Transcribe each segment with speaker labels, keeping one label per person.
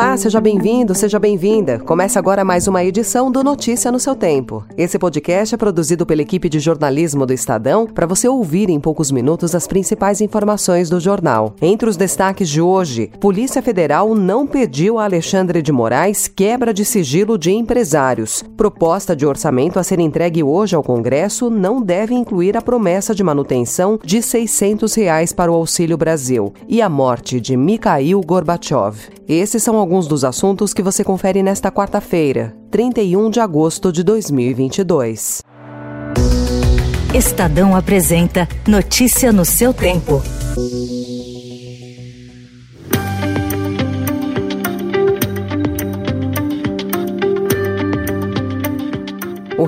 Speaker 1: Olá, seja bem-vindo, seja bem-vinda. Começa agora mais uma edição do Notícia no seu Tempo. Esse podcast é produzido pela equipe de jornalismo do Estadão para você ouvir em poucos minutos as principais informações do jornal. Entre os destaques de hoje, Polícia Federal não pediu a Alexandre de Moraes quebra de sigilo de empresários. Proposta de orçamento a ser entregue hoje ao Congresso não deve incluir a promessa de manutenção de 600 reais para o Auxílio Brasil e a morte de Mikhail Gorbachev. Esses são alguns dos assuntos que você confere nesta quarta-feira, 31 de agosto de 2022.
Speaker 2: Estadão apresenta Notícia no seu tempo.
Speaker 1: O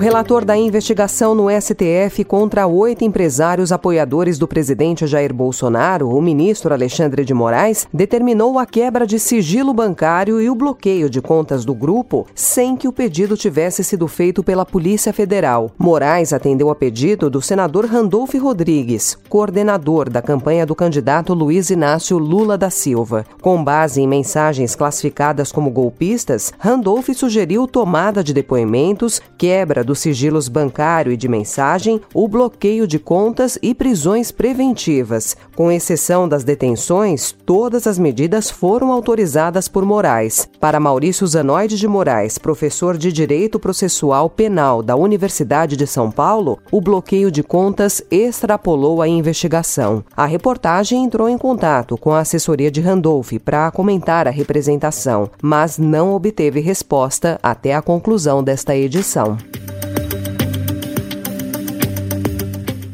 Speaker 1: relator da investigação no STF contra oito empresários apoiadores do presidente Jair Bolsonaro, o ministro Alexandre de Moraes, determinou a quebra de sigilo bancário e o bloqueio de contas do grupo sem que o pedido tivesse sido feito pela Polícia Federal. Moraes atendeu a pedido do senador Randolfo Rodrigues, coordenador da campanha do candidato Luiz Inácio Lula da Silva. Com base em mensagens classificadas como golpistas, Randolph sugeriu tomada de depoimentos, quebra dos sigilos bancário e de mensagem, o bloqueio de contas e prisões preventivas. Com exceção das detenções, todas as medidas foram autorizadas por Moraes. Para Maurício Zanoide de Moraes, professor de Direito Processual Penal da Universidade de São Paulo, o bloqueio de contas extrapolou a investigação. A reportagem entrou em contato com a assessoria de Randolph para comentar a representação, mas não obteve resposta até a conclusão desta edição.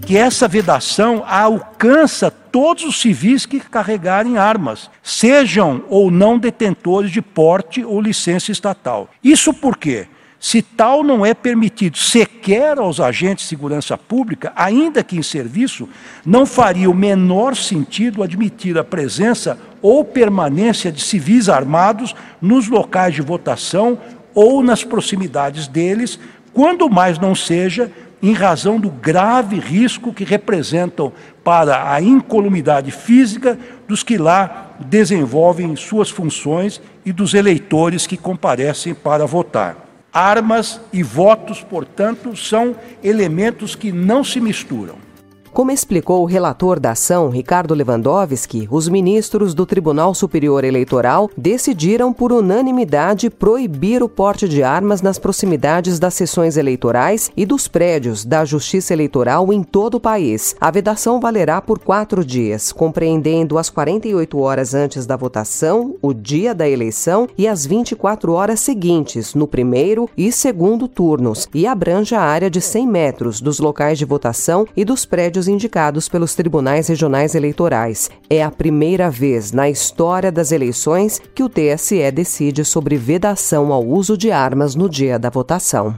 Speaker 3: Que essa vedação alcança todos os civis que carregarem armas, sejam ou não detentores de porte ou licença estatal. Isso por quê? Se tal não é permitido sequer aos agentes de segurança pública, ainda que em serviço, não faria o menor sentido admitir a presença ou permanência de civis armados nos locais de votação ou nas proximidades deles, quando mais não seja em razão do grave risco que representam para a incolumidade física dos que lá desenvolvem suas funções e dos eleitores que comparecem para votar. Armas e votos, portanto, são elementos que não se misturam.
Speaker 1: Como explicou o relator da ação, Ricardo Lewandowski, os ministros do Tribunal Superior Eleitoral decidiram por unanimidade proibir o porte de armas nas proximidades das sessões eleitorais e dos prédios da Justiça Eleitoral em todo o país. A vedação valerá por quatro dias, compreendendo as 48 horas antes da votação, o dia da eleição e as 24 horas seguintes, no primeiro e segundo turnos, e abrange a área de 100 metros dos locais de votação e dos prédios indicados pelos tribunais regionais eleitorais. É a primeira vez na história das eleições que o TSE decide sobre vedação ao uso de armas no dia da votação.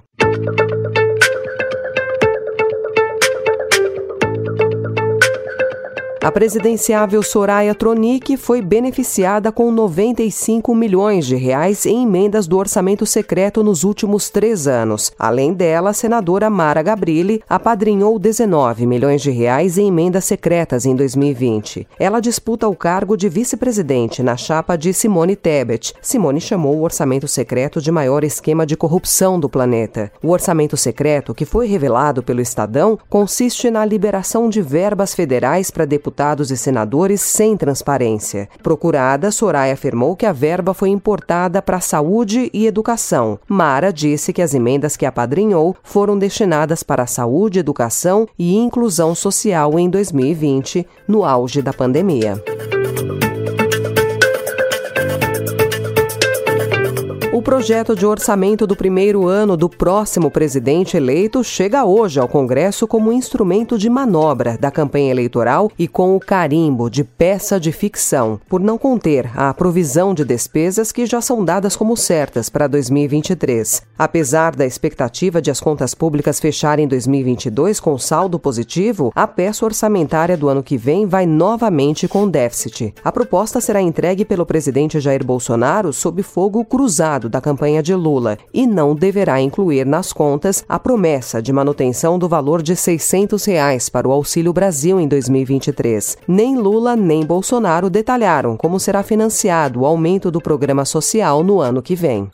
Speaker 1: A presidenciável Soraya Tronic foi beneficiada com 95 milhões de reais em emendas do orçamento secreto nos últimos três anos. Além dela, a senadora Mara Gabrilli apadrinhou 19 milhões de reais em emendas secretas em 2020. Ela disputa o cargo de vice-presidente na chapa de Simone Tebet. Simone chamou o orçamento secreto de maior esquema de corrupção do planeta. O orçamento secreto, que foi revelado pelo Estadão, consiste na liberação de verbas federais para deputados deputados e senadores sem transparência. Procurada, Soraya afirmou que a verba foi importada para saúde e educação. Mara disse que as emendas que apadrinhou foram destinadas para saúde, educação e inclusão social em 2020, no auge da pandemia. O projeto de orçamento do primeiro ano do próximo presidente eleito chega hoje ao Congresso como instrumento de manobra da campanha eleitoral e com o carimbo de peça de ficção, por não conter a provisão de despesas que já são dadas como certas para 2023. Apesar da expectativa de as contas públicas fecharem 2022 com saldo positivo, a peça orçamentária do ano que vem vai novamente com déficit. A proposta será entregue pelo presidente Jair Bolsonaro sob fogo cruzado da campanha de Lula e não deverá incluir nas contas a promessa de manutenção do valor de 600 reais para o Auxílio Brasil em 2023. Nem Lula nem Bolsonaro detalharam como será financiado o aumento do programa social no ano que vem.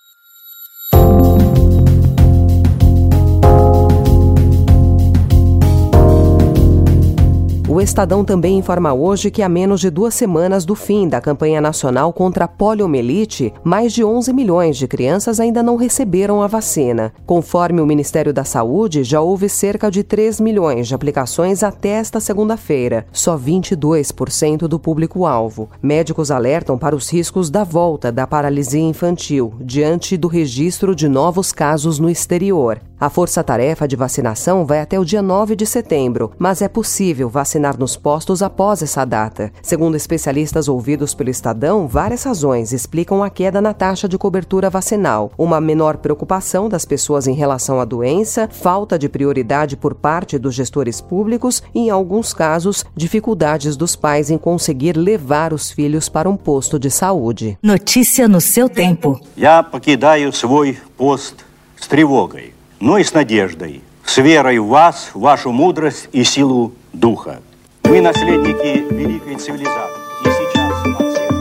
Speaker 1: O Estadão também informa hoje que, a menos de duas semanas do fim da campanha nacional contra a poliomielite, mais de 11 milhões de crianças ainda não receberam a vacina. Conforme o Ministério da Saúde, já houve cerca de 3 milhões de aplicações até esta segunda-feira, só 22% do público-alvo. Médicos alertam para os riscos da volta da paralisia infantil, diante do registro de novos casos no exterior. A força-tarefa de vacinação vai até o dia 9 de setembro, mas é possível vacinar nos postos após essa data. Segundo especialistas ouvidos pelo Estadão, várias razões explicam a queda na taxa de cobertura vacinal: uma menor preocupação das pessoas em relação à doença, falta de prioridade por parte dos gestores públicos e, em alguns casos, dificuldades dos pais em conseguir levar os filhos para um posto de saúde.
Speaker 2: Notícia no seu tempo.
Speaker 4: Я покидаю свой пост с тревогой. но и с надеждой, с верой в вас, в вашу мудрость и силу духа. Мы наследники великой цивилизации. И сейчас от всех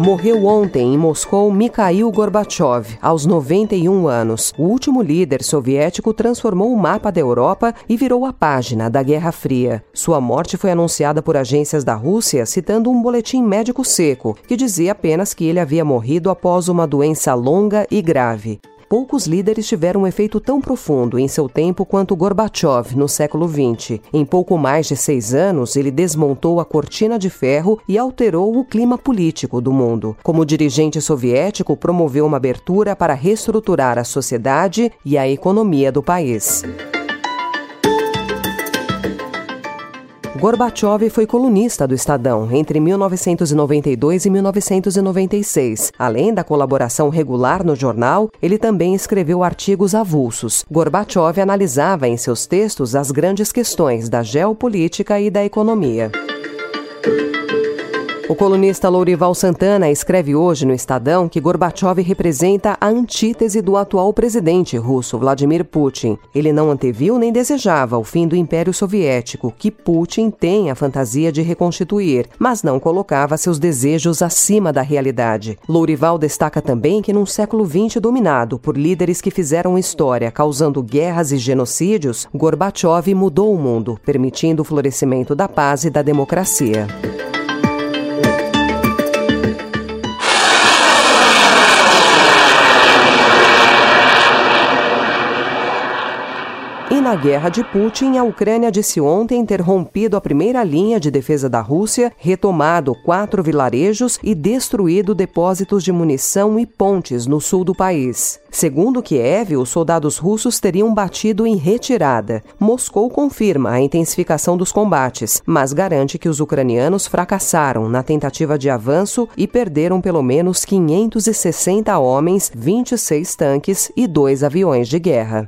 Speaker 1: Morreu ontem em Moscou Mikhail Gorbachev, aos 91 anos. O último líder soviético transformou o mapa da Europa e virou a página da Guerra Fria. Sua morte foi anunciada por agências da Rússia citando um boletim médico seco, que dizia apenas que ele havia morrido após uma doença longa e grave. Poucos líderes tiveram um efeito tão profundo em seu tempo quanto Gorbachev no século XX. Em pouco mais de seis anos, ele desmontou a cortina de ferro e alterou o clima político do mundo. Como dirigente soviético, promoveu uma abertura para reestruturar a sociedade e a economia do país. Gorbachev foi colunista do Estadão entre 1992 e 1996. Além da colaboração regular no jornal, ele também escreveu artigos avulsos. Gorbachev analisava em seus textos as grandes questões da geopolítica e da economia. O colunista Lourival Santana escreve hoje no Estadão que Gorbachev representa a antítese do atual presidente russo, Vladimir Putin. Ele não anteviu nem desejava o fim do Império Soviético, que Putin tem a fantasia de reconstituir, mas não colocava seus desejos acima da realidade. Lourival destaca também que num século XX dominado por líderes que fizeram história, causando guerras e genocídios, Gorbachev mudou o mundo, permitindo o florescimento da paz e da democracia. Na guerra de Putin, a Ucrânia disse ontem ter rompido a primeira linha de defesa da Rússia, retomado quatro vilarejos e destruído depósitos de munição e pontes no sul do país. Segundo Kiev, os soldados russos teriam batido em retirada. Moscou confirma a intensificação dos combates, mas garante que os ucranianos fracassaram na tentativa de avanço e perderam pelo menos 560 homens, 26 tanques e dois aviões de guerra.